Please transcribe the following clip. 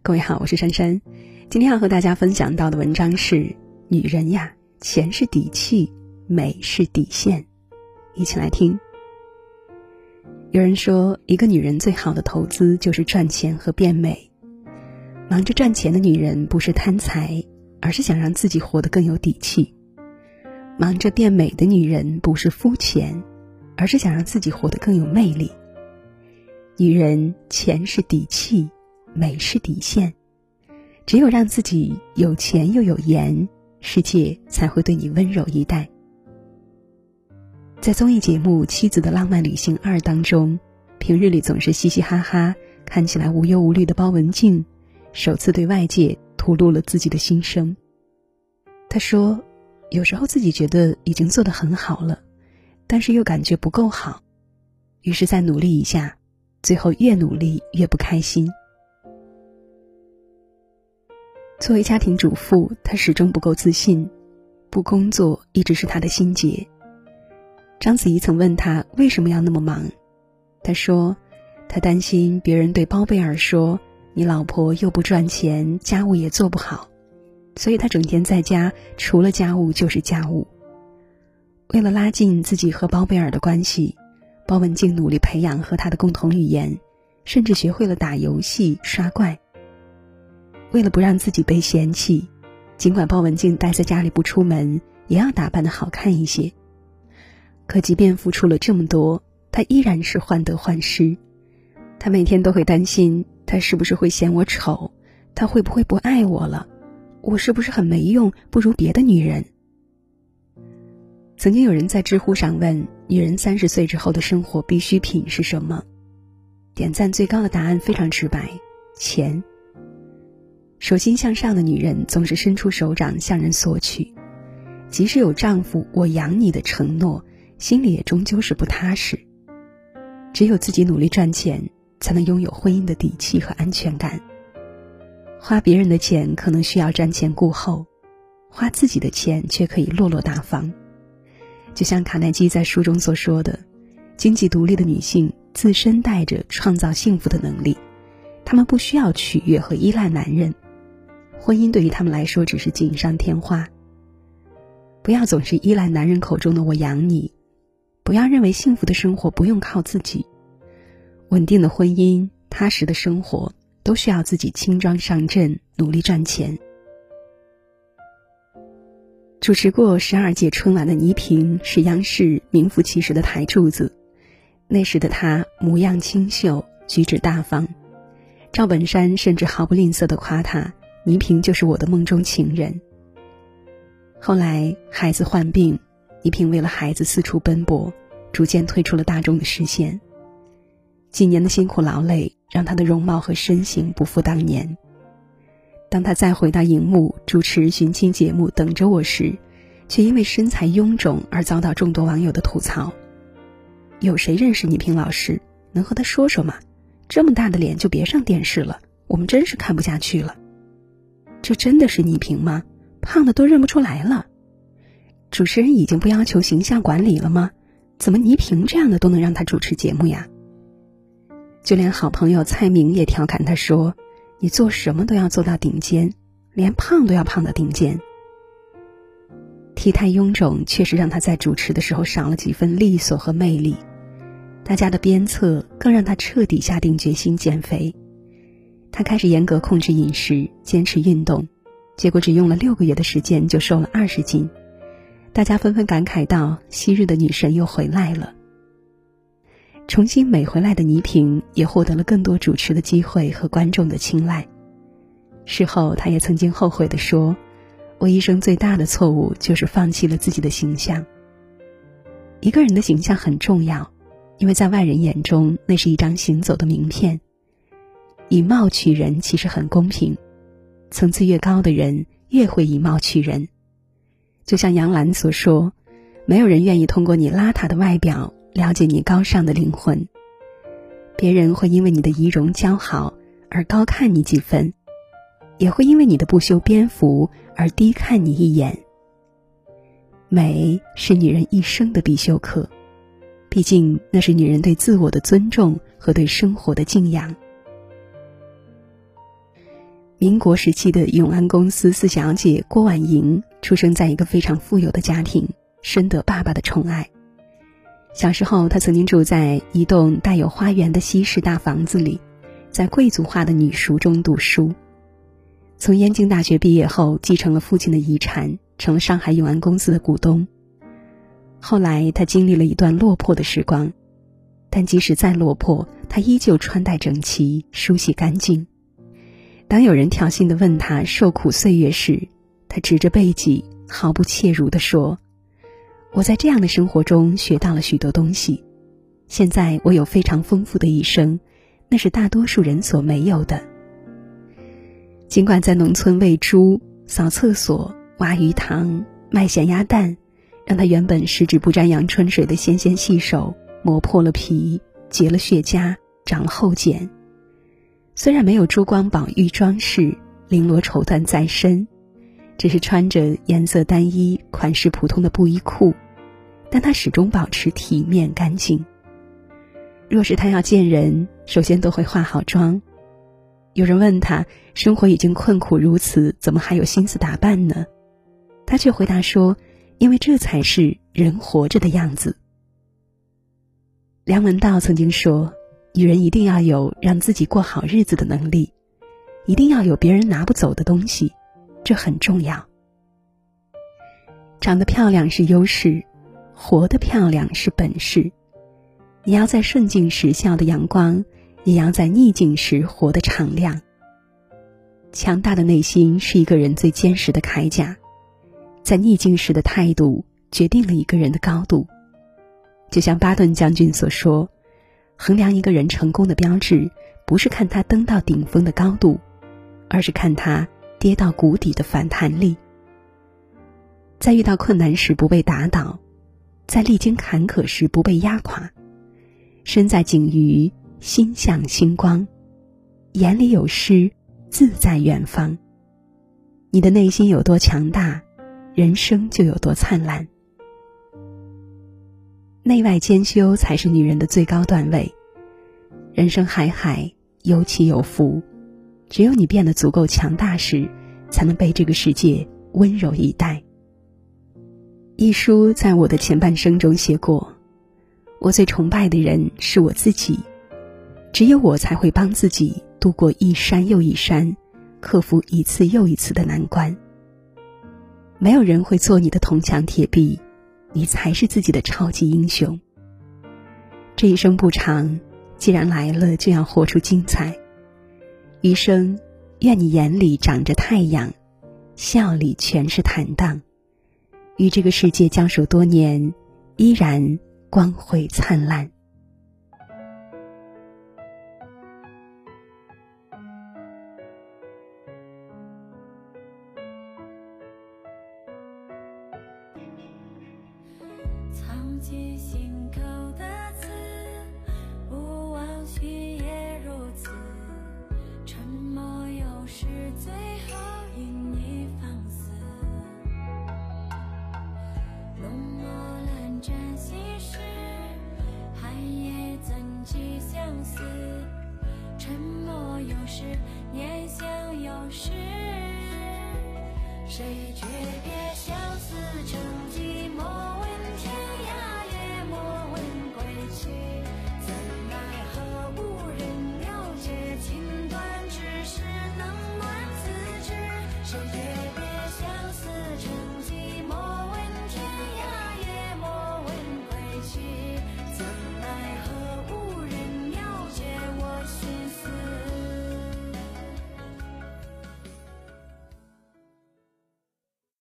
各位好，我是珊珊。今天要和大家分享到的文章是：女人呀，钱是底气，美是底线。一起来听。有人说，一个女人最好的投资就是赚钱和变美。忙着赚钱的女人不是贪财，而是想让自己活得更有底气；忙着变美的女人不是肤浅，而是想让自己活得更有魅力。女人，钱是底气。美是底线，只有让自己有钱又有颜，世界才会对你温柔以待。在综艺节目《妻子的浪漫旅行二》当中，平日里总是嘻嘻哈哈、看起来无忧无虑的包文婧，首次对外界吐露了自己的心声。她说：“有时候自己觉得已经做得很好了，但是又感觉不够好，于是再努力一下，最后越努力越不开心。”作为家庭主妇，她始终不够自信，不工作一直是她的心结。章子怡曾问他为什么要那么忙，他说：“他担心别人对包贝尔说，你老婆又不赚钱，家务也做不好，所以他整天在家，除了家务就是家务。”为了拉近自己和包贝尔的关系，包文婧努力培养和他的共同语言，甚至学会了打游戏、刷怪。为了不让自己被嫌弃，尽管包文婧待在家里不出门，也要打扮的好看一些。可即便付出了这么多，她依然是患得患失。她每天都会担心，他是不是会嫌我丑？他会不会不爱我了？我是不是很没用，不如别的女人？曾经有人在知乎上问：“女人三十岁之后的生活必需品是什么？”点赞最高的答案非常直白：钱。手心向上的女人总是伸出手掌向人索取，即使有丈夫“我养你”的承诺，心里也终究是不踏实。只有自己努力赚钱，才能拥有婚姻的底气和安全感。花别人的钱可能需要瞻前顾后，花自己的钱却可以落落大方。就像卡耐基在书中所说的：“经济独立的女性自身带着创造幸福的能力，她们不需要取悦和依赖男人。”婚姻对于她们来说只是锦上添花。不要总是依赖男人口中的“我养你”，不要认为幸福的生活不用靠自己。稳定的婚姻、踏实的生活，都需要自己轻装上阵，努力赚钱。主持过十二届春晚的倪萍是央视名副其实的台柱子。那时的她模样清秀，举止大方，赵本山甚至毫不吝啬的夸她。倪萍就是我的梦中情人。后来孩子患病，倪萍为了孩子四处奔波，逐渐退出了大众的视线。几年的辛苦劳累，让她的容貌和身形不复当年。当她再回到荧幕主持寻亲节目《等着我》时，却因为身材臃肿而遭到众多网友的吐槽。有谁认识倪萍老师？能和她说说吗？这么大的脸就别上电视了，我们真是看不下去了。这真的是倪萍吗？胖的都认不出来了。主持人已经不要求形象管理了吗？怎么倪萍这样的都能让他主持节目呀？就连好朋友蔡明也调侃他说：“你做什么都要做到顶尖，连胖都要胖到顶尖。”体态臃肿确实让他在主持的时候少了几分利索和魅力，大家的鞭策更让他彻底下定决心减肥。他开始严格控制饮食，坚持运动，结果只用了六个月的时间就瘦了二十斤。大家纷纷感慨道：“昔日的女神又回来了。”重新美回来的倪萍也获得了更多主持的机会和观众的青睐。事后，她也曾经后悔地说：“我一生最大的错误就是放弃了自己的形象。”一个人的形象很重要，因为在外人眼中，那是一张行走的名片。以貌取人其实很公平，层次越高的人越会以貌取人。就像杨澜所说：“没有人愿意通过你邋遢的外表了解你高尚的灵魂。”别人会因为你的仪容姣好而高看你几分，也会因为你的不修边幅而低看你一眼。美是女人一生的必修课，毕竟那是女人对自我的尊重和对生活的敬仰。民国时期的永安公司四小姐郭婉莹出生在一个非常富有的家庭，深得爸爸的宠爱。小时候，她曾经住在一栋带有花园的西式大房子里，在贵族化的女塾中读书。从燕京大学毕业后，继承了父亲的遗产，成了上海永安公司的股东。后来，她经历了一段落魄的时光，但即使再落魄，她依旧穿戴整齐、梳洗干净。当有人挑衅的问他受苦岁月时，他指着背脊，毫不怯辱地说：“我在这样的生活中学到了许多东西，现在我有非常丰富的一生，那是大多数人所没有的。”尽管在农村喂猪、扫厕所、挖鱼塘、卖咸鸭蛋，让他原本十指不沾阳春水的纤纤细手磨破了皮、结了血痂、长了厚茧。虽然没有珠光宝玉装饰，绫罗绸缎在身，只是穿着颜色单一、款式普通的布衣裤，但他始终保持体面干净。若是他要见人，首先都会化好妆。有人问他，生活已经困苦如此，怎么还有心思打扮呢？他却回答说：“因为这才是人活着的样子。”梁文道曾经说。女人一定要有让自己过好日子的能力，一定要有别人拿不走的东西，这很重要。长得漂亮是优势，活得漂亮是本事。你要在顺境时笑的阳光，也要在逆境时活得敞亮。强大的内心是一个人最坚实的铠甲，在逆境时的态度决定了一个人的高度。就像巴顿将军所说。衡量一个人成功的标志，不是看他登到顶峰的高度，而是看他跌到谷底的反弹力。在遇到困难时不被打倒，在历经坎坷时不被压垮，身在景隅心向星光，眼里有诗自在远方。你的内心有多强大，人生就有多灿烂。内外兼修才是女人的最高段位。人生海海，有起有伏，只有你变得足够强大时，才能被这个世界温柔以待。一书在我的前半生中写过：“我最崇拜的人是我自己，只有我才会帮自己度过一山又一山，克服一次又一次的难关。没有人会做你的铜墙铁壁。”你才是自己的超级英雄。这一生不长，既然来了，就要活出精彩。余生，愿你眼里长着太阳，笑里全是坦荡，与这个世界相守多年，依然光辉灿烂。是，谁诀别相思成。